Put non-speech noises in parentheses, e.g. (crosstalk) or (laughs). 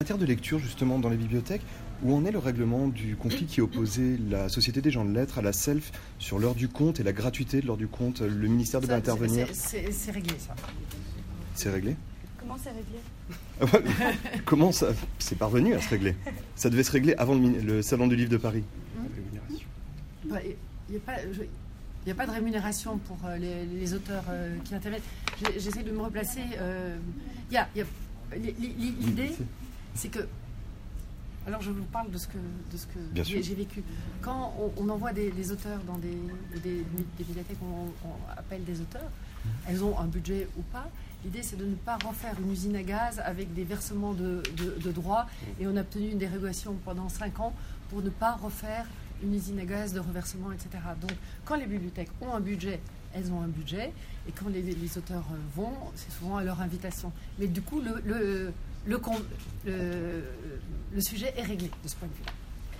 En matière de lecture, justement, dans les bibliothèques, où en est le règlement du conflit qui opposait la Société des gens de lettres à la SELF sur l'heure du compte et la gratuité de l'heure du compte? Le ministère devait intervenir. c'est- réglé, ça. C'est réglé? Comment c'est réglé? (laughs) Comment ça? C'est parvenu à se régler Ça devait se régler avant le, Salon du Livre de Paris. Bah, Il n'y a, y a pas de rémunération pour euh, les, les auteurs euh, qui interviennent. J'essaie de me replacer. euh, il y a- il y a- li- li- L'idée, c'est que. Alors je vous parle de ce que, de ce que j'ai vécu. Quand on, on envoie des, des auteurs dans des, des, des bibliothèques on, on appelle des auteurs, elles ont un budget ou pas. L'idée, c'est de ne pas refaire une usine à gaz avec des versements de, de- de droits. Et on a obtenu une dérogation pendant 5 ans pour ne pas refaire une usine à gaz de reversement, etc. Donc, quand les bibliothèques ont un budget, elles ont un budget. Et quand les, auteurs euh, vont, c'est souvent à leur invitation. Mais du coup, le, le, le- le sujet est réglé de ce point de vue-là.